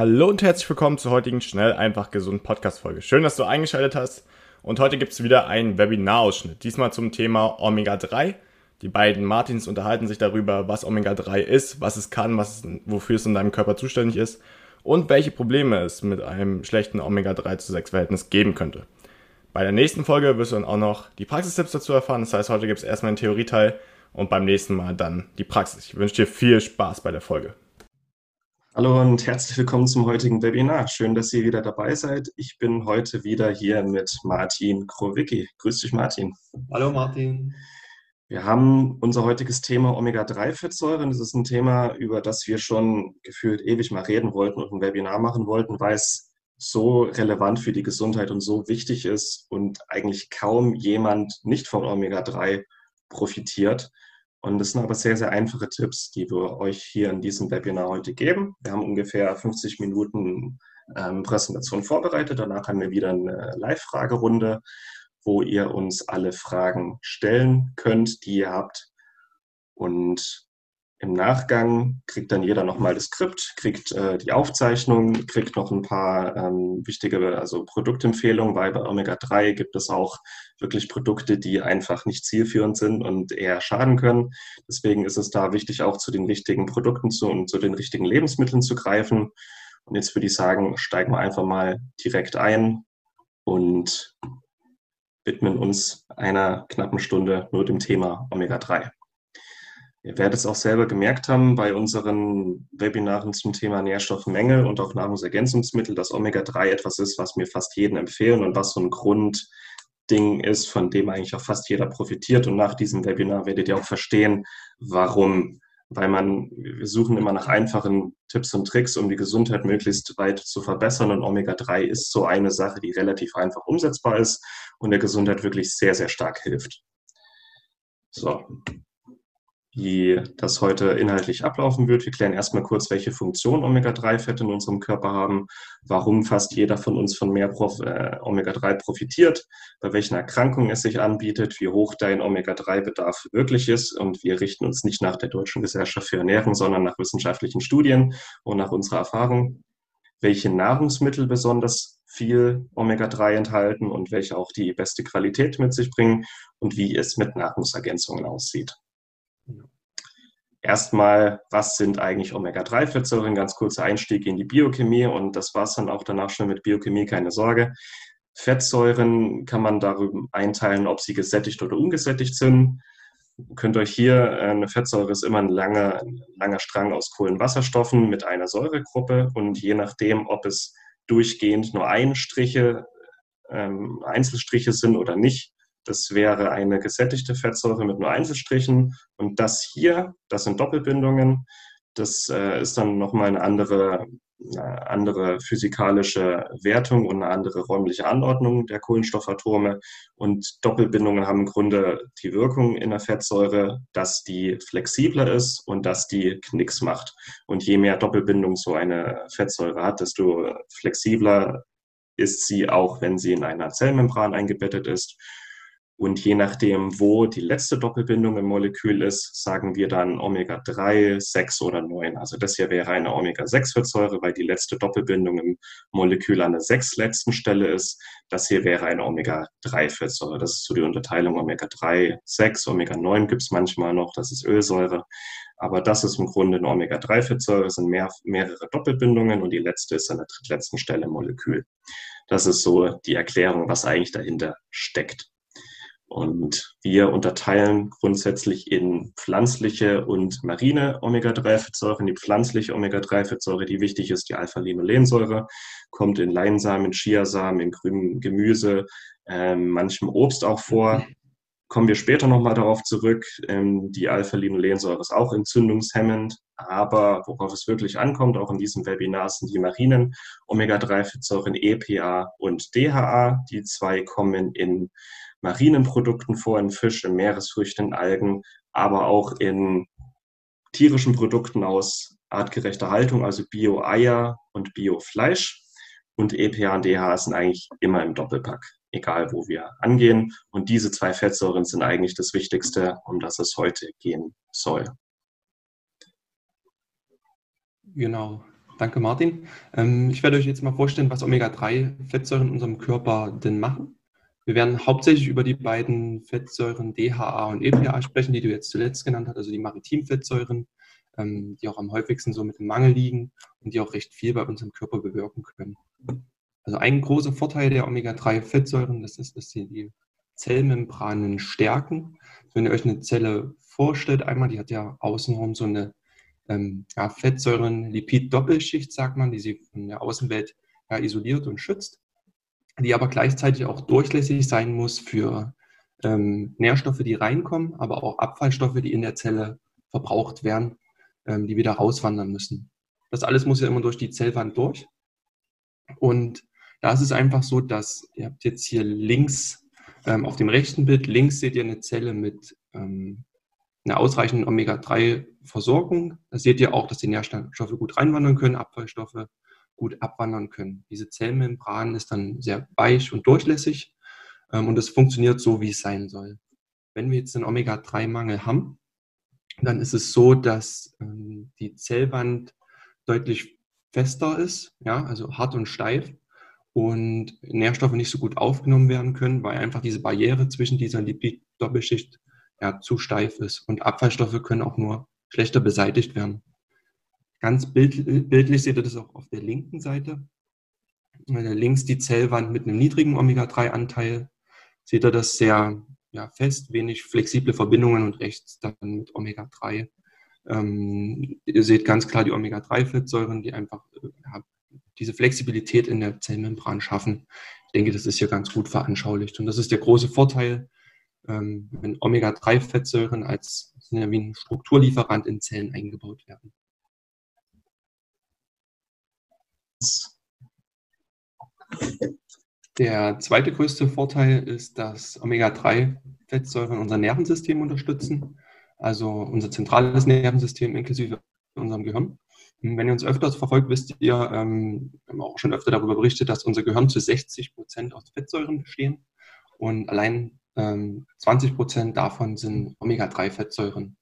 Hallo und herzlich willkommen zur heutigen Schnell, einfach gesund Podcast-Folge. Schön, dass du eingeschaltet hast. Und heute gibt es wieder einen Webinarausschnitt. Diesmal zum Thema Omega-3. Die beiden Martins unterhalten sich darüber, was Omega-3 ist, was es kann, was wofür es in deinem Körper zuständig ist und welche Probleme es mit einem schlechten Omega-3 zu 6 Verhältnis geben könnte. Bei der nächsten Folge wirst du dann auch noch die Praxistipps dazu erfahren. Das heißt, heute gibt es erstmal einen Theorieteil und beim nächsten Mal dann die Praxis. Ich wünsche dir viel Spaß bei der Folge. Hallo und herzlich willkommen zum heutigen Webinar. Schön, dass ihr wieder dabei seid. Ich bin heute wieder hier mit Martin Krowicki. Grüß dich, Martin. Hallo, Martin. Wir haben unser heutiges Thema Omega-3-Fettsäuren. Das ist ein Thema, über das wir schon gefühlt ewig mal reden wollten und ein Webinar machen wollten, weil es so relevant für die Gesundheit und so wichtig ist und eigentlich kaum jemand nicht von Omega-3 profitiert. Und das sind aber sehr, sehr einfache Tipps, die wir euch hier in diesem Webinar heute geben. Wir haben ungefähr 50 Minuten ähm, Präsentation vorbereitet. Danach haben wir wieder eine Live-Fragerunde, wo ihr uns alle Fragen stellen könnt, die ihr habt. Und im Nachgang kriegt dann jeder nochmal das Skript, kriegt äh, die Aufzeichnung, kriegt noch ein paar ähm, wichtige also Produktempfehlungen, weil bei Omega-3 gibt es auch wirklich Produkte, die einfach nicht zielführend sind und eher schaden können. Deswegen ist es da wichtig, auch zu den richtigen Produkten zu, und zu den richtigen Lebensmitteln zu greifen. Und jetzt würde ich sagen, steigen wir einfach mal direkt ein und widmen uns einer knappen Stunde nur dem Thema Omega-3. Ihr werdet es auch selber gemerkt haben bei unseren Webinaren zum Thema Nährstoffmängel und auch Nahrungsergänzungsmittel, dass Omega-3 etwas ist, was mir fast jeden empfehlen und was so ein Grundding ist, von dem eigentlich auch fast jeder profitiert. Und nach diesem Webinar werdet ihr auch verstehen, warum. Weil man, wir suchen immer nach einfachen Tipps und Tricks, um die Gesundheit möglichst weit zu verbessern. Und Omega-3 ist so eine Sache, die relativ einfach umsetzbar ist und der Gesundheit wirklich sehr, sehr stark hilft. So, wie das heute inhaltlich ablaufen wird. Wir klären erstmal kurz, welche Funktion Omega-3-Fette in unserem Körper haben, warum fast jeder von uns von mehr äh, Omega-3 profitiert, bei welchen Erkrankungen es sich anbietet, wie hoch dein Omega-3-Bedarf wirklich ist. Und wir richten uns nicht nach der Deutschen Gesellschaft für Ernährung, sondern nach wissenschaftlichen Studien und nach unserer Erfahrung, welche Nahrungsmittel besonders viel Omega-3 enthalten und welche auch die beste Qualität mit sich bringen und wie es mit Nahrungsergänzungen aussieht. Erstmal, was sind eigentlich Omega-3-Fettsäuren? Ganz kurzer Einstieg in die Biochemie und das war es dann auch danach schon mit Biochemie, keine Sorge. Fettsäuren kann man darüber einteilen, ob sie gesättigt oder ungesättigt sind. Ihr könnt euch hier, äh, eine Fettsäure ist immer ein langer, ein langer Strang aus Kohlenwasserstoffen mit einer Säuregruppe und je nachdem, ob es durchgehend nur Einstriche, ähm, Einzelstriche sind oder nicht, das wäre eine gesättigte Fettsäure mit nur Einzelstrichen. Und das hier, das sind Doppelbindungen. Das äh, ist dann nochmal eine andere, eine andere physikalische Wertung und eine andere räumliche Anordnung der Kohlenstoffatome. Und Doppelbindungen haben im Grunde die Wirkung in der Fettsäure, dass die flexibler ist und dass die Knicks macht. Und je mehr Doppelbindung so eine Fettsäure hat, desto flexibler ist sie auch, wenn sie in einer Zellmembran eingebettet ist. Und je nachdem, wo die letzte Doppelbindung im Molekül ist, sagen wir dann Omega-3, 6 oder 9. Also das hier wäre eine Omega-6-Fettsäure, weil die letzte Doppelbindung im Molekül an der 6 letzten Stelle ist. Das hier wäre eine Omega-3-Fettsäure. Das ist so die Unterteilung Omega-3, 6, Omega-9 gibt es manchmal noch, das ist Ölsäure. Aber das ist im Grunde eine Omega-3-Fettsäure, es sind mehr, mehrere Doppelbindungen und die letzte ist an der drittletzten Stelle im Molekül. Das ist so die Erklärung, was eigentlich dahinter steckt. Und wir unterteilen grundsätzlich in pflanzliche und marine Omega-3-Fettsäuren. Die pflanzliche Omega-3-Fettsäure, die wichtig ist, die Alpha-Linolensäure, kommt in Leinsamen, Chiasamen, in grünem Gemüse, äh, manchem Obst auch vor. Kommen wir später nochmal darauf zurück. Ähm, die Alpha-Linolensäure ist auch entzündungshemmend, Aber worauf es wirklich ankommt, auch in diesem Webinar, sind die marinen Omega-3-Fettsäuren EPA und DHA. Die zwei kommen in marinen Produkten vor, in Fisch, in Meeresfrüchten, in Algen, aber auch in tierischen Produkten aus artgerechter Haltung, also Bio-Eier und Bio-Fleisch. Und EPA und DHA sind eigentlich immer im Doppelpack, egal wo wir angehen. Und diese zwei Fettsäuren sind eigentlich das Wichtigste, um das es heute gehen soll. Genau. Danke, Martin. Ähm, ich werde euch jetzt mal vorstellen, was Omega-3-Fettsäuren in unserem Körper denn machen. Wir werden hauptsächlich über die beiden Fettsäuren DHA und EPA sprechen, die du jetzt zuletzt genannt hast, also die Maritimfettsäuren, ähm, die auch am häufigsten so mit dem Mangel liegen und die auch recht viel bei unserem Körper bewirken können. Also ein großer Vorteil der Omega-3-Fettsäuren, das ist, dass sie die Zellmembranen stärken. Wenn ihr euch eine Zelle vorstellt, einmal, die hat ja außenrum so eine ähm, ja, Fettsäuren-Lipid-Doppelschicht, sagt man, die sie von der Außenwelt ja, isoliert und schützt, die aber gleichzeitig auch durchlässig sein muss für ähm, Nährstoffe, die reinkommen, aber auch Abfallstoffe, die in der Zelle verbraucht werden, ähm, die wieder rauswandern müssen. Das alles muss ja immer durch die Zellwand durch. Und da ist es einfach so, dass ihr habt jetzt hier links ähm, auf dem rechten Bild, links seht ihr eine Zelle mit ähm, einer ausreichenden Omega-3-Versorgung. Da seht ihr auch, dass die Nährstoffe gut reinwandern können, Abfallstoffe gut abwandern können. Diese Zellmembran ist dann sehr weich und durchlässig ähm, und es funktioniert so, wie es sein soll. Wenn wir jetzt einen Omega-3-Mangel haben, dann ist es so, dass ähm, die Zellwand deutlich fester ist, ja, also hart und steif und Nährstoffe nicht so gut aufgenommen werden können, weil einfach diese Barriere zwischen dieser Lipid-Doppelschicht ja, zu steif ist. Und Abfallstoffe können auch nur schlechter beseitigt werden. Ganz bild, bildlich seht ihr das auch auf der linken Seite. Links die Zellwand mit einem niedrigen Omega-3-Anteil. Seht ihr das sehr ja, fest, wenig flexible Verbindungen und rechts dann mit Omega-3. Ähm, ihr seht ganz klar die Omega-3-Fettsäuren, die einfach ja, diese Flexibilität in der Zellmembran schaffen. Ich denke, das ist hier ganz gut veranschaulicht. Und das ist der große Vorteil, ähm, wenn Omega-3-Fettsäuren als ja wie ein Strukturlieferant in Zellen eingebaut werden. Der zweite größte Vorteil ist, dass Omega-3-Fettsäuren unser Nervensystem unterstützen, also unser zentrales Nervensystem inklusive unserem Gehirn. Wenn ihr uns öfters verfolgt, wisst ihr, ähm, wir haben auch schon öfter darüber berichtet, dass unser Gehirn zu 60 Prozent aus Fettsäuren bestehen. Und allein ähm, 20 Prozent davon sind Omega-3-Fettsäuren.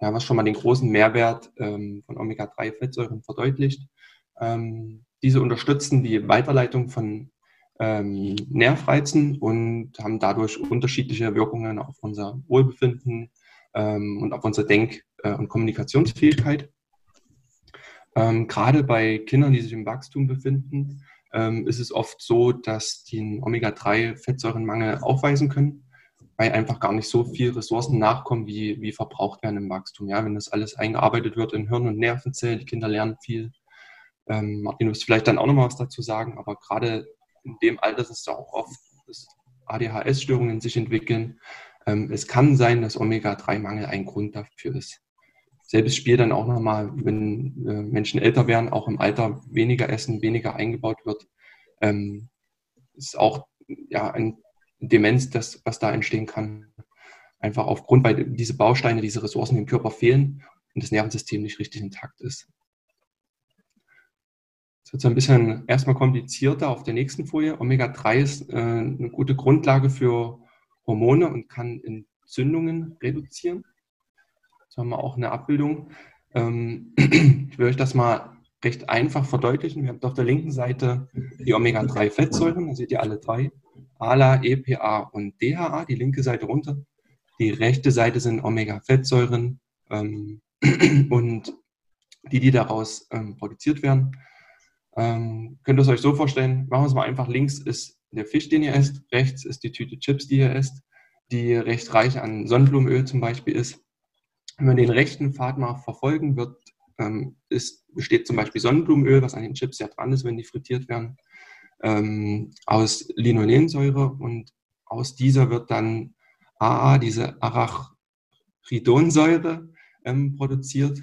Ja, was schon mal den großen Mehrwert ähm, von Omega-3-Fettsäuren verdeutlicht. Ähm, diese unterstützen die Weiterleitung von ähm, Nervreizen und haben dadurch unterschiedliche Wirkungen auf unser Wohlbefinden ähm, und auf unsere Denk- äh, und Kommunikationsfähigkeit. Ähm, gerade bei Kindern, die sich im Wachstum befinden, ähm, ist es oft so, dass die einen Omega-3-Fettsäurenmangel aufweisen können, weil einfach gar nicht so viel Ressourcen nachkommen, wie, wie verbraucht werden im Wachstum. Ja, wenn das alles eingearbeitet wird in Hirn- und Nervenzellen, die Kinder lernen viel. Ähm, Martin, du wirst vielleicht dann auch noch mal was dazu sagen, aber gerade in dem Alter ist es ja auch oft, dass ADHS-Störungen sich entwickeln. Ähm, es kann sein, dass Omega-3-Mangel ein Grund dafür ist. Selbes Spiel dann auch nochmal, wenn äh, Menschen älter werden, auch im Alter weniger essen, weniger eingebaut wird, ähm, ist auch ja, ein Demenz, das, was da entstehen kann. Einfach aufgrund, weil diese Bausteine, diese Ressourcen im Körper fehlen und das Nervensystem nicht richtig intakt ist. Das wird so ein bisschen erstmal komplizierter auf der nächsten Folie. Omega-3 ist äh, eine gute Grundlage für Hormone und kann Entzündungen reduzieren. Jetzt haben wir auch eine Abbildung. Ähm, ich will euch das mal recht einfach verdeutlichen. Wir haben auf der linken Seite die Omega-3-Fettsäuren, da seht ihr alle drei. ALA, EPA und DHA, die linke Seite runter. Die rechte Seite sind Omega-Fettsäuren ähm, und die, die daraus ähm, produziert werden. Ähm, könnt ihr es euch so vorstellen, machen wir es mal einfach, links ist der Fisch, den ihr esst, rechts ist die Tüte Chips, die ihr esst, die recht reich an Sonnenblumenöl zum Beispiel ist. Wenn wir den rechten Pfad mal verfolgen, wird, ähm, ist, besteht zum Beispiel Sonnenblumenöl, was an den Chips ja dran ist, wenn die frittiert werden, ähm, aus Linolensäure und aus dieser wird dann AA, diese Arachidonsäure, ähm, produziert.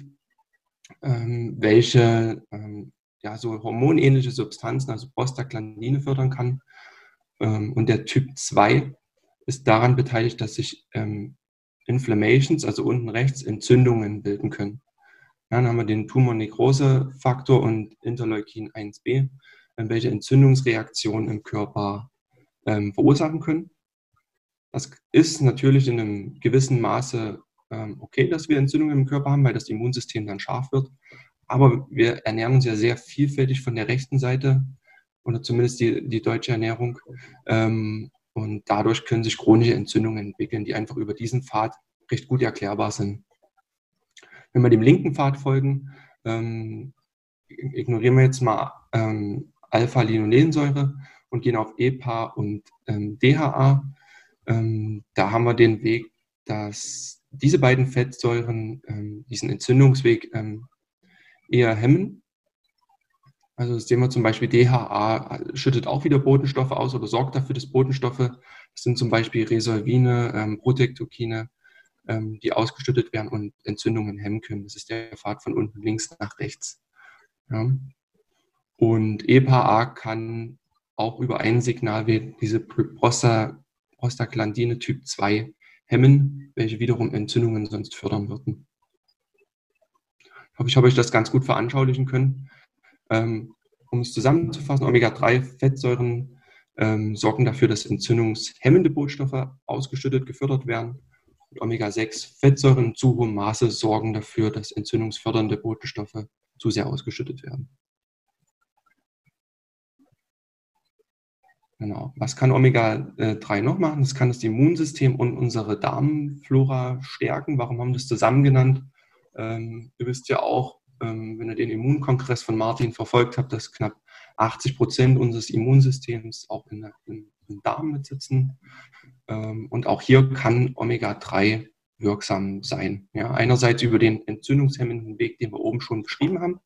ähm, welche ähm, ja, so hormonähnliche Substanzen, also Prostaglandine fördern kann. Ähm, und der Typ 2 ist daran beteiligt, dass sich ähm, Inflammations, also unten rechts, Entzündungen bilden können. Dann haben wir den Tumornekrose-Faktor und Interleukin 1b, äh, welche Entzündungsreaktionen im Körper ähm, verursachen können. Das ist natürlich in einem gewissen Maße ähm, okay, dass wir Entzündungen im Körper haben, weil das Immunsystem dann scharf wird. Aber wir ernähren uns ja sehr vielfältig von der rechten Seite oder zumindest die, die deutsche Ernährung. Ähm, und dadurch können sich chronische Entzündungen entwickeln, die einfach über diesen Pfad recht gut erklärbar sind. Wenn wir dem linken Pfad folgen, ähm, ignorieren wir jetzt mal ähm, Alpha-Linolensäure und gehen auf EPA und ähm, DHA. Ähm, da haben wir den Weg, dass diese beiden Fettsäuren ähm, diesen Entzündungsweg ähm, eher hemmen. Also das wir zum Beispiel DHA schüttet auch wieder Botenstoffe aus oder sorgt dafür, dass Botenstoffe, das sind zum Beispiel Resolvine, ähm, Protektokine, ähm, die ausgeschüttet werden und Entzündungen hemmen können. Das ist der Pfad von unten links nach rechts. Ja. Und EPA kann auch über ein Signalweg diese Prostaglandine Typ 2 hemmen, welche wiederum Entzündungen sonst fördern würden. Hoffe, ich habe euch das ganz gut veranschaulichen können. Ähm, um es zusammenzufassen, Omega-3-Fettsäuren ähm, sorgen dafür, dass entzündungshemmende Botenstoffe ausgeschüttet, gefördert werden. Omega-6-Fettsäuren in zu hohem Maße sorgen dafür, dass entzündungsfördernde Botenstoffe zu sehr ausgeschüttet werden. Genau. Was kann Omega-3 noch machen? Das kann das Immunsystem und unsere Darmflora stärken. Warum haben wir das zusammen genannt? Ähm, ihr wisst ja auch, ähm, wenn ihr den Immunkongress von Martin verfolgt habt, dass knapp 80 Prozent unseres Immunsystems auch in, in, im Darm mitsitzen. Ähm, und auch hier kann Omega-3 wirksam sein. Ja, einerseits über den entzündungshemmenden Weg, den wir oben schon beschrieben haben.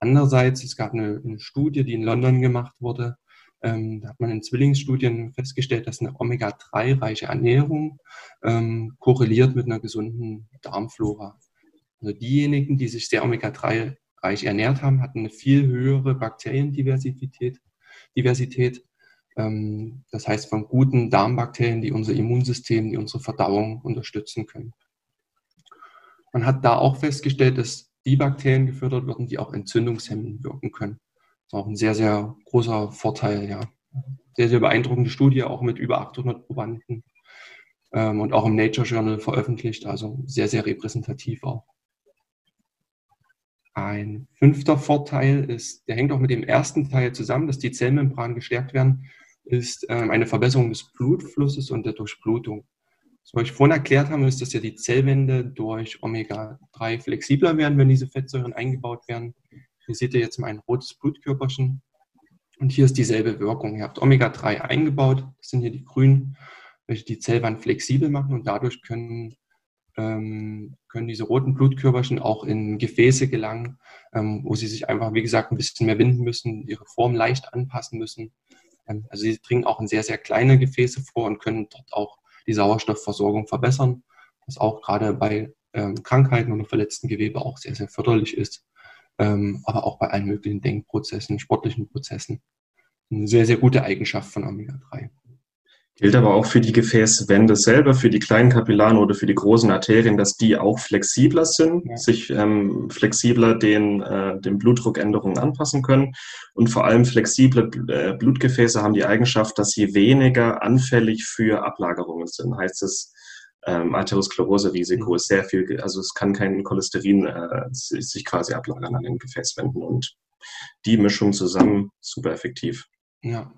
Andererseits, es gab eine, eine Studie, die in London gemacht wurde, ähm, da hat man in Zwillingsstudien festgestellt, dass eine Omega-3-reiche Ernährung ähm, korreliert mit einer gesunden Darmflora. Also diejenigen, die sich sehr Omega-3-reich ernährt haben, hatten eine viel höhere Bakteriendiversität. Diversität. Ähm, das heißt von guten Darmbakterien, die unser Immunsystem, die unsere Verdauung unterstützen können. Man hat da auch festgestellt, dass die Bakterien gefördert werden, die auch entzündungshemmend wirken können. Das ist auch ein sehr, sehr großer Vorteil, ja. Sehr, sehr beeindruckende Studie, auch mit über 800 Probanden ähm, und auch im Nature Journal veröffentlicht, also sehr, sehr repräsentativ auch. Ein fünfter Vorteil ist, der hängt auch mit dem ersten Teil zusammen, dass die Zellmembranen gestärkt werden, ist ähm, eine Verbesserung des Blutflusses und der Durchblutung. Was wir euch vorhin erklärt haben, ist, dass ja die Zellwände durch Omega-3 flexibler werden, wenn diese Fettsäuren eingebaut werden. Hier seht ihr jetzt mal ein rotes Blutkörperchen. Und hier ist dieselbe Wirkung. Ihr habt Omega-3 eingebaut. Das sind hier die grünen, welche die Zellwand flexibel machen. Und dadurch können, können diese roten Blutkörperchen auch in Gefäße gelangen, ähm, wo sie sich einfach, wie gesagt, ein bisschen mehr winden müssen, ihre Form leicht anpassen müssen. Ähm, also sie dringen auch in sehr, sehr kleine Gefäße vor und können dort auch die Sauerstoffversorgung verbessern, was auch gerade bei ähm, Krankheiten oder verletzten Gewebe auch sehr, sehr förderlich ist ähm, aber auch bei allen möglichen Denkprozessen, sportlichen Prozessen. Eine sehr, sehr gute Eigenschaft von Omega-3. Gilt aber auch für die Gefäßwände selber, für die kleinen Kapillaren oder für die großen Arterien, dass die auch flexibler sind, ja. sich ähm, flexibler den, äh, den Blutdruckänderungen anpassen können. Und vor allem flexible äh, Blutgefäße haben die Eigenschaft, dass sie weniger anfällig für Ablagerungen sind. Heißt es, ähm, Arteriosklerose-Risiko mhm. ist sehr viel, also es kann kein Cholesterin äh, sich quasi ablagern an den Gefäßwänden und die Mischung zusammen super effektiv. Ja.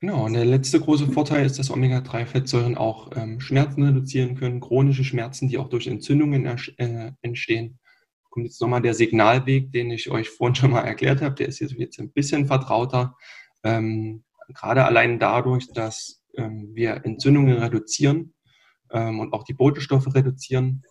Genau, und der letzte große Vorteil ist, dass Omega-3-Fettsäuren auch ähm, Schmerzen reduzieren können, chronische Schmerzen, die auch durch Entzündungen äh, entstehen. Kommt jetzt nochmal der Signalweg, den ich euch vorhin schon mal erklärt habe, der ist jetzt ein bisschen vertrauter. Ähm, gerade allein dadurch, dass ähm, wir Entzündungen reduzieren ähm, und auch die Botenstoffe reduzieren,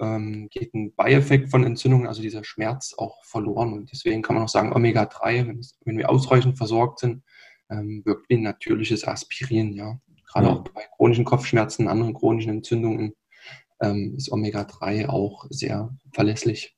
ähm, geht ein Beieffekt von Entzündungen, also dieser Schmerz, auch verloren. Und deswegen kann man auch sagen, Omega-3, wenn, wenn, wir ausreichend versorgt sind, ähm, wirkt wie ein natürliches Aspirin. Ja. Gerade ja. auch bei chronischen Kopfschmerzen, anderen chronischen Entzündungen ähm, ist Omega-3 auch sehr verlässlich.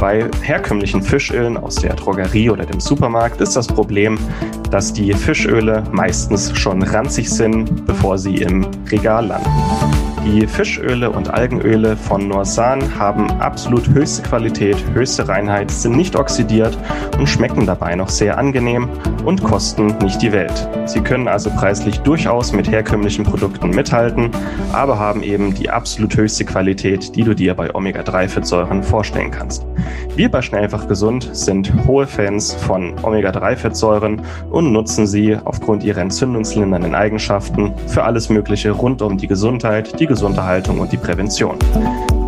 Bei herkömmlichen Fischölen aus der Drogerie oder dem Supermarkt ist das Problem, dass die Fischöle meistens schon ranzig sind, bevor sie im Regal landen. Die Fischöle und Algenöle von Norsan haben absolut höchste Qualität, höchste Reinheit, sind nicht oxidiert und schmecken dabei noch sehr angenehm und kosten nicht die Welt. Sie können also preislich durchaus mit herkömmlichen Produkten mithalten, aber haben eben die absolut höchste Qualität, die du dir bei Omega-3-Fettsäuren vorstellen kannst. Wir bei Schnellfach Gesund sind hohe Fans von Omega-3-Fettsäuren und nutzen sie aufgrund ihrer entzündungslindernden Eigenschaften für alles Mögliche rund um die Gesundheit, die Gesunderhaltung und die Prävention.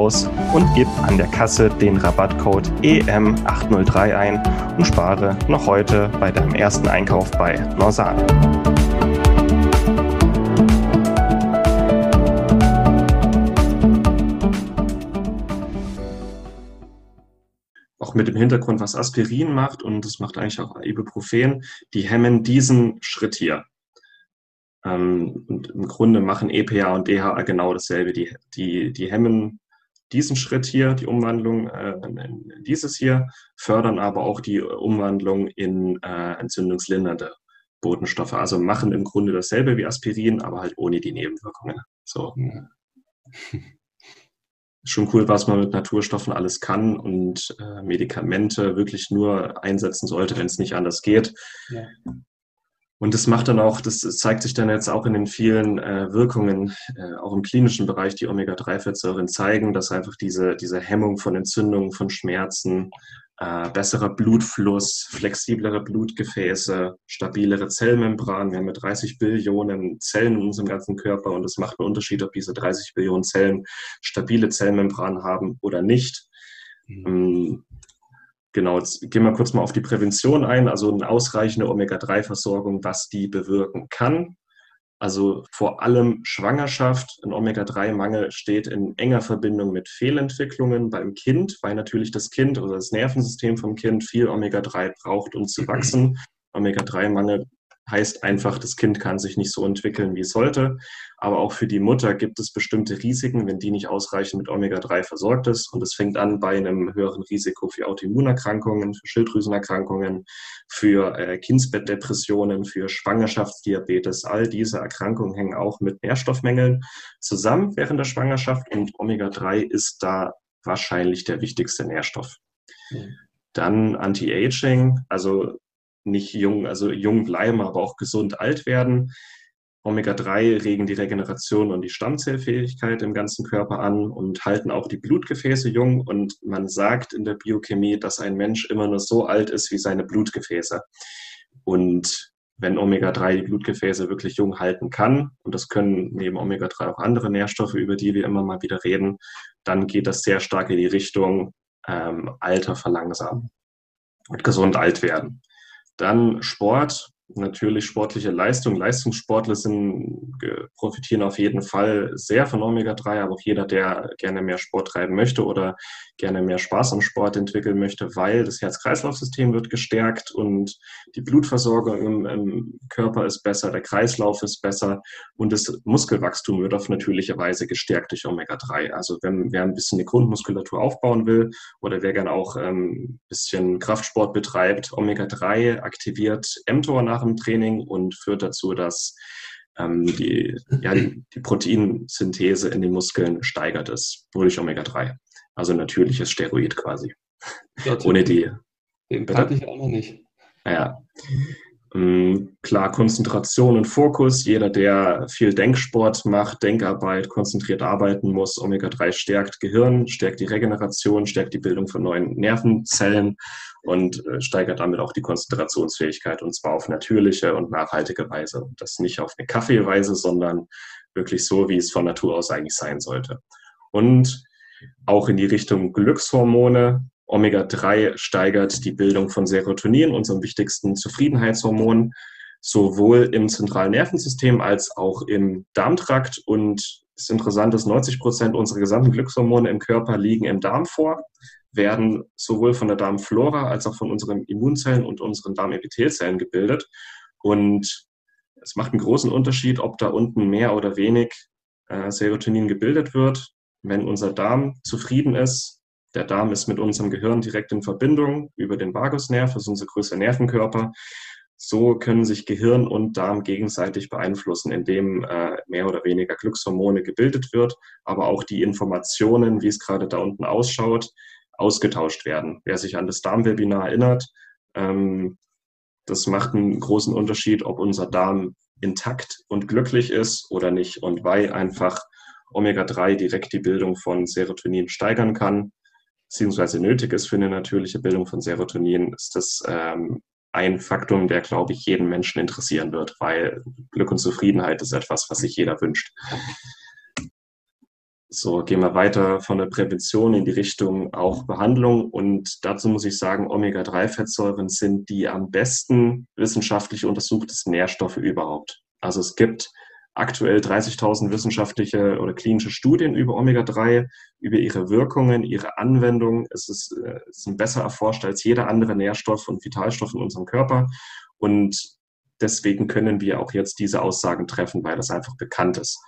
aus und gib an der Kasse den Rabattcode EM803 ein und spare noch heute bei deinem ersten Einkauf bei Norsan. auch mit dem Hintergrund, was Aspirin macht und das macht eigentlich auch Ibuprofen, die hemmen diesen Schritt hier. Ähm, und im Grunde machen EPA und DHA genau dasselbe. Die, die, die hemmen diesen Schritt hier, die Umwandlung äh, in dieses hier, fördern aber auch die Umwandlung in äh, entzündungslindernde Botenstoffe. Also machen im Grunde dasselbe wie Aspirin, aber halt ohne die Nebenwirkungen. So. Ja. Schon cool, was man mit Naturstoffen alles kann und äh, Medikamente wirklich nur einsetzen sollte, wenn es nicht anders geht. Ja. Und das macht dann auch, das zeigt sich dann jetzt auch in den vielen äh, Wirkungen, äh, auch im klinischen Bereich, die Omega-3-Fettsäuren zeigen, dass einfach diese, diese Hemmung von Entzündungen, von Schmerzen, äh, besserer Blutfluss, flexiblere Blutgefäße, stabilere Zellmembran. Wir haben ja 30 Billionen Zellen in unserem ganzen Körper und es macht einen Unterschied, ob diese 30 Billionen Zellen stabile Zellmembran haben oder nicht. Mhm. Genau, jetzt gehen wir kurz mal auf die Prävention ein, also eine ausreichende Omega-3-Versorgung, was die bewirken kann. Also vor allem Schwangerschaft, ein Omega-3-Mangel steht in enger Verbindung mit Fehlentwicklungen beim Kind, weil natürlich das Kind oder das Nervensystem vom Kind viel Omega-3 braucht, um zu wachsen. Omega-3-Mangel heißt einfach, das Kind kann sich nicht so entwickeln, wie es sollte. Aber auch für die Mutter gibt es bestimmte Risiken, wenn die nicht ausreichend mit Omega-3 versorgt ist. Und es fängt an bei einem höheren Risiko für Autoimmunerkrankungen, für Schilddrüsenerkrankungen, für äh, Kindsbettdepressionen, für Schwangerschaftsdiabetes. All diese Erkrankungen hängen auch mit Nährstoffmängeln zusammen während der Schwangerschaft. Und Omega-3 ist da wahrscheinlich der wichtigste Nährstoff. Mhm. Dann Anti-Aging, also nicht jung, also jung bleiben, aber auch gesund alt werden. Omega-3 regen die Regeneration und die Stammzellfähigkeit im ganzen Körper an und halten auch die Blutgefäße jung. Und man sagt in der Biochemie, dass ein Mensch immer nur so alt ist wie seine Blutgefäße. Und wenn Omega-3 die Blutgefäße wirklich jung halten kann, und das können neben Omega-3 auch andere Nährstoffe, über die wir immer mal wieder reden, dann geht das sehr stark in die Richtung ähm, Alter verlangsamen und gesund alt werden. Dann Sport, natürlich sportliche Leistung. Leistungssportler sind, profitieren auf jeden Fall sehr von Omega-3, aber auch jeder, der gerne mehr Sport treiben möchte oder gerne mehr Spaß am Sport entwickeln möchte, weil das Herz-Kreislauf-System wird gestärkt und die Blutversorgung im, im, Körper ist besser, der Kreislauf ist besser und das Muskelwachstum wird auf natürliche Weise gestärkt durch Omega-3. Also wenn wer ein bisschen die Grundmuskulatur aufbauen will oder wer gerne auch ein ähm, bisschen Kraftsport betreibt, Omega-3 aktiviert mTOR nach dem Training und führt dazu, dass ähm, die, ja, die, die Proteinsynthese in den Muskeln steigert ist, durch Omega-3. Also natürliches Steroid quasi. Ja, Ohne die. Den kannte ich auch noch nicht. Ja. Ähm, klar, Konzentration und Fokus. Jeder, der viel Denksport macht, Denkarbeit, konzentriert arbeiten muss, Omega-3 stärkt Gehirn, stärkt die Regeneration, stärkt die Bildung von neuen Nervenzellen und äh, steigert damit auch die Konzentrationsfähigkeit und zwar auf natürliche und nachhaltige Weise. Das nicht auf eine Kaffeeweise, sondern wirklich so, wie es von Natur aus eigentlich sein sollte. Und auch in die Richtung Glückshormone, Omega-3 steigert die Bildung von Serotonin, unserem wichtigsten Zufriedenheitshormon, sowohl im zentralen Nervensystem als auch im Darmtrakt. Und das Interessante ist, 90 Prozent unserer gesamten Glückshormone im Körper liegen im Darm vor, werden sowohl von der Darmflora als auch von unseren Immunzellen und unseren Darmepithelzellen gebildet. Und es macht einen großen Unterschied, ob da unten mehr oder wenig äh, Serotonin gebildet wird. Wenn unser Darm zufrieden ist, der Darm ist mit unserem Gehirn direkt in Verbindung über den Vagusnerv, das ist unser größter Nervenkörper. So können sich Gehirn und Darm gegenseitig beeinflussen, indem äh, mehr oder weniger Glückshormone gebildet wird, aber auch die Informationen, wie es gerade da unten ausschaut, ausgetauscht werden. Wer sich an das Darmwebinar erinnert, ähm, das macht einen großen Unterschied, ob unser Darm intakt und glücklich ist oder nicht und weil einfach Omega-3 direkt die Bildung von Serotonin steigern kann beziehungsweise nötig ist für eine natürliche Bildung von Serotonin, ist das ähm, ein Faktum, der, glaube ich, jeden Menschen interessieren wird, weil Glück und Zufriedenheit ist etwas, was sich jeder wünscht. So, gehen wir weiter von der Prävention in die Richtung auch Behandlung. Und dazu muss ich sagen, Omega-3-Fettsäuren sind die am besten wissenschaftlich untersuchtesten Nährstoffe überhaupt. Also es gibt aktuell 30.000 wissenschaftliche oder klinische Studien über Omega-3, über ihre Wirkungen, ihre Anwendung. Es ist, äh, es ist besser erforscht als jeder andere Nährstoff und Vitalstoff in unserem Körper. Und deswegen können wir auch jetzt diese Aussagen treffen, weil das einfach bekannt ist.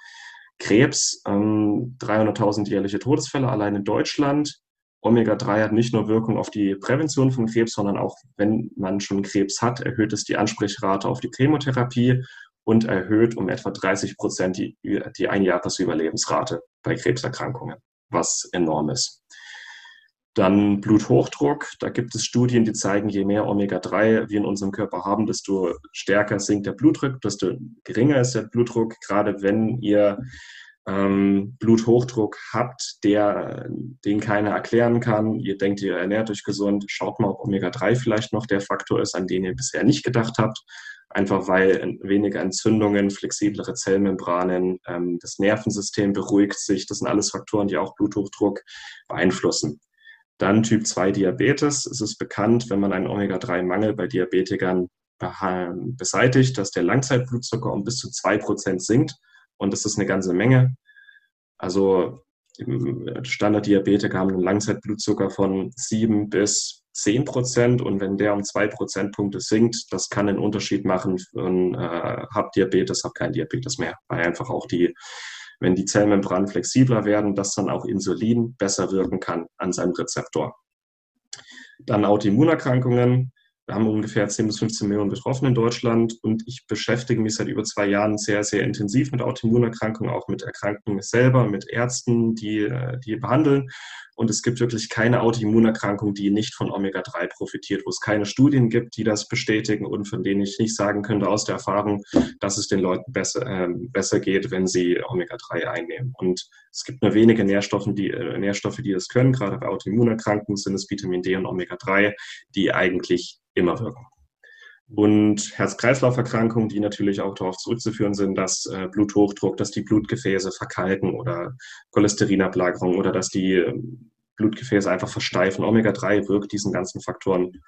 Krebs, ähm, 300.000 jährliche Todesfälle allein in Deutschland. Omega-3 hat nicht nur Wirkung auf die Prävention von Krebs, sondern auch, wenn man schon Krebs hat, erhöht es die Ansprechrate auf die Chemotherapie und erhöht um etwa 30 Prozent die, die Einjahresüberlebensrate bei Krebserkrankungen, was enorm ist. Dann Bluthochdruck. Da gibt es Studien, die zeigen, je mehr Omega-3 wir in unserem Körper haben, desto stärker sinkt der Blutdruck, desto geringer ist der Blutdruck. Gerade wenn ihr ähm, Bluthochdruck habt, der, den keiner erklären kann, ihr denkt, ihr ernährt euch gesund, schaut mal, ob Omega-3 vielleicht noch der Faktor ist, an den ihr bisher nicht gedacht habt einfach weil weniger Entzündungen, flexiblere Zellmembranen, ähm, das Nervensystem beruhigt sich. Das sind alles Faktoren, die auch Bluthochdruck beeinflussen. Dann Typ 2 Diabetes. Es ist bekannt, wenn man einen Omega-3-Mangel bei Diabetikern beseitigt, dass der Langzeitblutzucker um bis zu 2% sinkt. Und das ist eine ganze Menge. Also Standarddiabetiker haben einen Langzeitblutzucker von 7 bis 10 Prozent und wenn der um zwei Prozentpunkte sinkt, das kann einen Unterschied machen von äh, hab Diabetes, hab kein Diabetes mehr, weil einfach auch die, wenn die Zellmembranen flexibler werden, dass dann auch Insulin besser wirken kann an seinem Rezeptor. Dann Autoimmunerkrankungen. Wir haben ungefähr 10 bis 15 Millionen Betroffene in Deutschland und ich beschäftige mich seit über zwei Jahren sehr, sehr intensiv mit Autoimmunerkrankungen, auch mit Erkrankungen selber, mit Ärzten, die, äh, die behandeln. Und es gibt wirklich keine Autoimmunerkrankung, die nicht von Omega-3 profitiert, wo es keine Studien gibt, die das bestätigen und von denen ich nicht sagen könnte aus der Erfahrung, dass es den Leuten besser, äh, besser geht, wenn sie Omega-3 einnehmen. Und es gibt nur wenige Nährstoffe die, äh, Nährstoffe, die das können. Gerade bei Autoimmunerkrankungen sind es Vitamin D und Omega-3, die eigentlich immer wirken und Herz-Kreislauf-Erkrankungen, die natürlich auch darauf zurückzuführen sind, dass äh, Bluthochdruck, dass die Blutgefäße verkalken oder Cholesterinablagerung oder dass die äh, Blutgefäße einfach versteifen. Omega-3 wirkt diesen ganzen Faktoren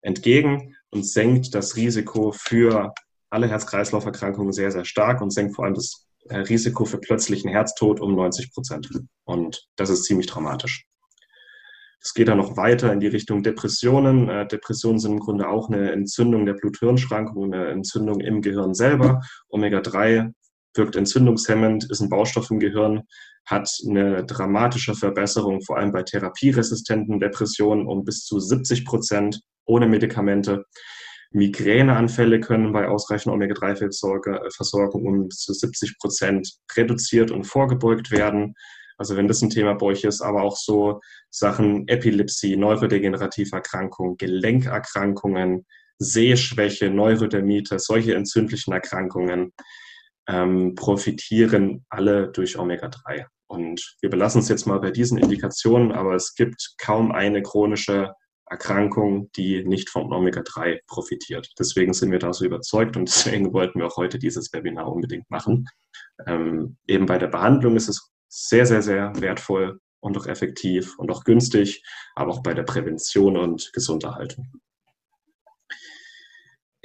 entgegen und senkt das Risiko für alle Herz-Kreislauf-Erkrankungen sehr, sehr stark und senkt vor allem das äh, Risiko für plötzlichen Herztod um 90 Prozent. Und das ist ziemlich dramatisch. Es geht dann noch weiter in die Richtung Depressionen. Äh, Depressionen sind im Grunde auch eine Entzündung der Blut-Hirn-Schranke, eine Entzündung im Gehirn selber. Omega-3 wirkt entzündungshemmend, ist ein Baustoff im Gehirn, hat eine dramatische Verbesserung, vor allem bei therapieresistenten Depressionen um bis zu 70 Prozent ohne Medikamente. Migräneanfälle können bei ausreichender Omega-3-Versorgung um bis zu 70 Prozent reduziert und vorgebeugt werden. Also wenn das ein Thema bei euch ist, aber auch so Sachen Epilepsie, neurodegenerative Erkrankungen, Gelenkerkrankungen, Sehschwäche, Neurodermitis, solche entzündlichen Erkrankungen ähm, profitieren alle durch Omega-3. Und wir belassen es jetzt mal bei diesen Indikationen, aber es gibt kaum eine chronische Erkrankung, die nicht vom Omega-3 profitiert. Deswegen sind wir da so überzeugt und deswegen wollten wir auch heute dieses Webinar unbedingt machen. Ähm, eben bei der Behandlung ist es sehr, sehr, sehr wertvoll und auch effektiv und auch günstig, aber auch bei der Prävention und Gesunderhaltung.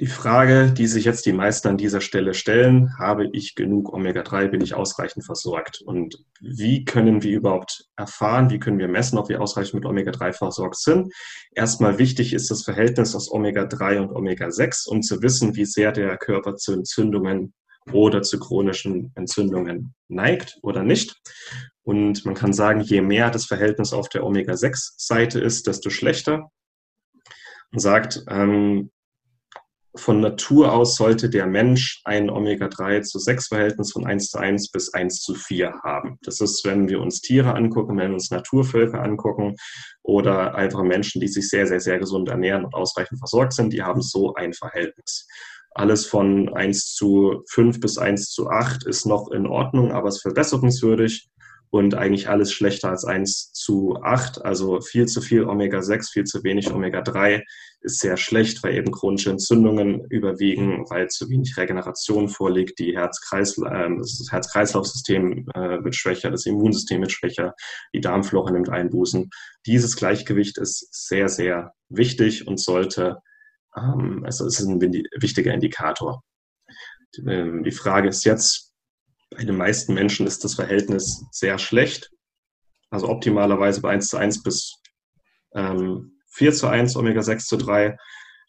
Die Frage, die sich jetzt die meisten an dieser Stelle stellen, habe ich genug Omega-3, bin ich ausreichend versorgt? Und wie können wir überhaupt erfahren, wie können wir messen, ob wir ausreichend mit Omega-3 versorgt sind? Erstmal wichtig ist das Verhältnis aus Omega-3 und Omega-6, um zu wissen, wie sehr der Körper zu Entzündungen oder zu chronischen Entzündungen neigt oder nicht. Und man kann sagen, je mehr das Verhältnis auf der Omega-6-Seite ist, desto schlechter. Man sagt, ähm, von Natur aus sollte der Mensch ein Omega-3 zu 6-Verhältnis von 1 zu 1 bis 1 zu 4 haben. Das ist, wenn wir uns Tiere angucken, wenn wir uns Naturvölker angucken oder einfach Menschen, die sich sehr, sehr, sehr gesund ernähren und ausreichend versorgt sind, die haben so ein Verhältnis. Alles von 1 zu 5 bis 1 zu 8 ist noch in Ordnung, aber es ist verbesserungswürdig und eigentlich alles schlechter als 1 zu 8. Also viel zu viel Omega-6, viel zu wenig Omega-3 ist sehr schlecht, weil eben chronische Entzündungen überwiegen, weil zu wenig Regeneration vorliegt. Die Herz-Kreis, äh, das Herz-Kreislauf-System äh, wird schwächer, das Immunsystem wird schwächer, die Darmflora nimmt Einbußen. Dieses Gleichgewicht ist sehr, sehr wichtig und sollte, ähm, also es ist ein wichtiger Indikator. Ähm, die Frage ist jetzt, bei den meisten Menschen ist das Verhältnis sehr schlecht. Also optimalerweise bei 1 zu 1 bis ähm, 4 zu 1, Omega 6 zu 3.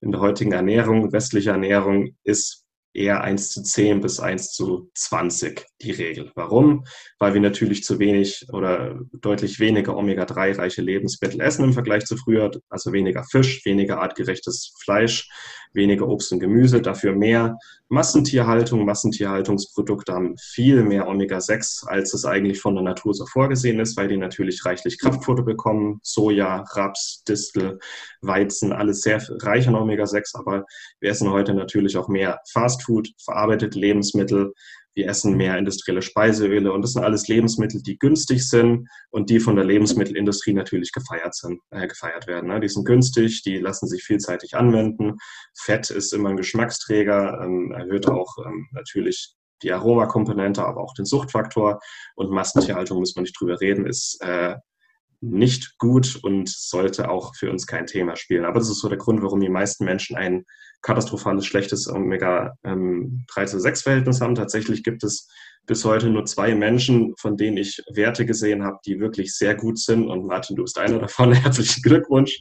In der heutigen Ernährung, westliche Ernährung, ist eher 1 zu 10 bis 1 zu 20 die Regel. Warum? Weil wir natürlich zu wenig oder deutlich weniger Omega-3-reiche Lebensmittel essen im Vergleich zu früher, also weniger Fisch, weniger artgerechtes Fleisch, weniger Obst und Gemüse, dafür mehr Massentierhaltung. Massentierhaltungsprodukte haben viel mehr Omega-6, als es eigentlich von der Natur so vorgesehen ist, weil die natürlich reichlich Kraftfutter bekommen. Soja, Raps, Distel, Weizen, alles sehr reich an Omega-6, aber wir essen heute natürlich auch mehr Fastfood, verarbeitete Lebensmittel, wir essen mehr industrielle Speiseöle und das sind alles Lebensmittel, die günstig sind und die von der Lebensmittelindustrie natürlich gefeiert, sind, äh, gefeiert werden. Ne? Die sind günstig, die lassen sich vielseitig anwenden. Fett ist immer ein Geschmacksträger, ähm, erhöht auch ähm, natürlich die Aromakomponente, aber auch den Suchtfaktor. Und Massentierhaltung, muss man nicht drüber reden, ist äh, nicht gut und sollte auch für uns kein Thema spielen. Aber das ist so der Grund, warum die meisten Menschen ein katastrophales, schlechtes Omega-3-6-Verhältnis ähm, haben. Tatsächlich gibt es bis heute nur zwei Menschen, von denen ich Werte gesehen habe, die wirklich sehr gut sind. Und Martin, du bist einer davon. Herzlichen Glückwunsch.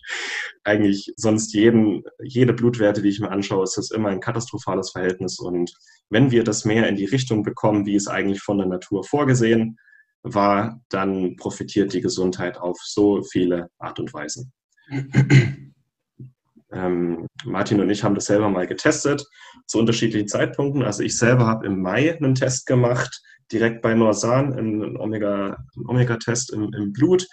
Eigentlich sonst jeden, jede Blutwerte, die ich mir anschaue, ist das immer ein katastrophales Verhältnis. Und wenn wir das mehr in die Richtung bekommen, wie es eigentlich von der Natur vorgesehen war, dann profitiert die Gesundheit auf so viele Art und Weisen. Ähm, Martin und ich haben das selber mal getestet zu unterschiedlichen Zeitpunkten. Also ich selber habe im Mai einen Test gemacht, direkt bei Norsan, einen Omega-Test Omega im, im, Blut.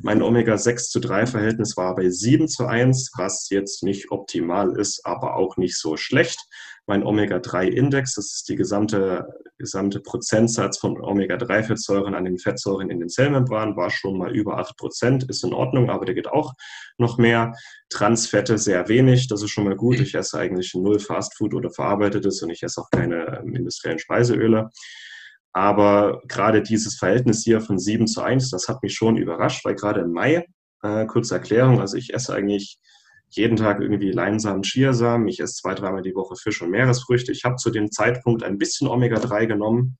Mein Omega-6 zu 3 Verhältnis war bei 7 zu 1, was jetzt nicht optimal ist, aber auch nicht so schlecht mein Omega-3-Index, das ist die gesamte, gesamte Prozentsatz von Omega-3-Fettsäuren an den Fettsäuren in den Zellmembranen, war schon mal über 8 Prozent, ist in Ordnung, aber der geht auch noch mehr. Transfette sehr wenig, das ist schon mal gut. Ich esse eigentlich null Fastfood oder verarbeitetes und ich esse auch keine industriellen Speiseöle. Aber gerade dieses Verhältnis hier von 7 zu 1, das hat mich schon überrascht, weil gerade im Mai, äh, kurze Erklärung, also ich esse eigentlich jeden Tag irgendwie Leinsamen, Chiasamen. Ich esse zwei, dreimal die Woche Fisch und Meeresfrüchte. Ich habe zu dem Zeitpunkt ein bisschen Omega-3 genommen,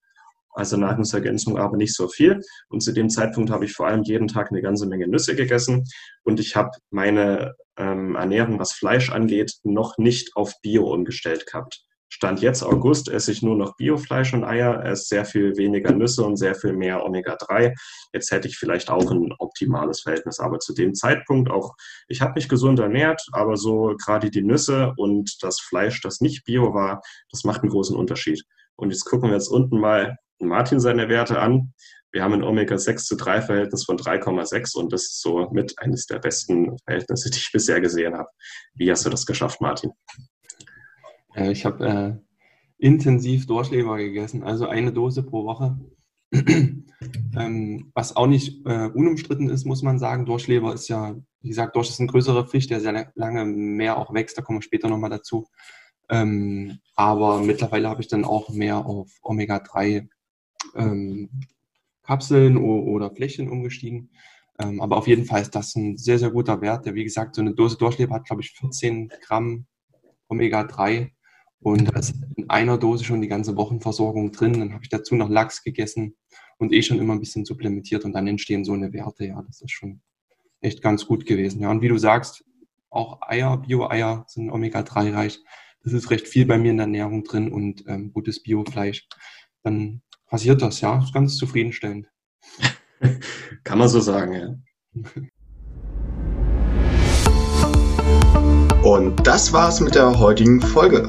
also Nahrungsergänzung, aber nicht so viel. Und zu dem Zeitpunkt habe ich vor allem jeden Tag eine ganze Menge Nüsse gegessen. Und ich habe meine ähm, Ernährung, was Fleisch angeht, noch nicht auf Bio umgestellt gehabt. Stand jetzt August esse ich nur noch Biofleisch und Eier, esse sehr viel weniger Nüsse und sehr viel mehr Omega-3. Jetzt hätte ich vielleicht auch ein optimales Verhältnis, aber zu dem Zeitpunkt auch, ich habe mich gesund ernährt, aber so gerade die Nüsse und das Fleisch, das nicht Bio war, das macht einen großen Unterschied. Und jetzt gucken wir jetzt unten mal Martin seine Werte an. Wir haben ein Omega-6 zu 3 Verhältnis von 3,6 und das ist so mit eines der besten Verhältnisse, die ich bisher gesehen habe. Wie hast du das geschafft, Martin? Äh, ich habe äh, intensiv Durchleber gegessen, also eine Dose pro Woche. ähm, was auch nicht äh, unumstritten ist, muss man sagen. Durchleber ist ja, wie gesagt, Dorsch ist ein größerer Fisch, der sehr lange mehr auch wächst. Da kommen wir später nochmal dazu. Ähm, aber mittlerweile habe ich dann auch mehr auf Omega-3 ähm, Kapseln oder Fläschchen umgestiegen. Ähm, aber auf jeden Fall ist das ein sehr, sehr guter Wert. Der, wie gesagt, so eine Dose Durchleber hat, glaube ich, 14 Gramm Omega-3 und da ist in einer Dose schon die ganze Wochenversorgung drin. Dann habe ich dazu noch Lachs gegessen und eh schon immer ein bisschen supplementiert und dann entstehen so eine Werte. Ja, das ist schon echt ganz gut gewesen. Ja, und wie du sagst, auch Eier, Bio-Eier sind Omega-3 reich. Das ist recht viel bei mir in der Ernährung drin und ähm, gutes Biofleisch. Dann passiert das, ja. Das ist ganz zufriedenstellend. Kann man so sagen, ja. Und das war's mit der heutigen Folge.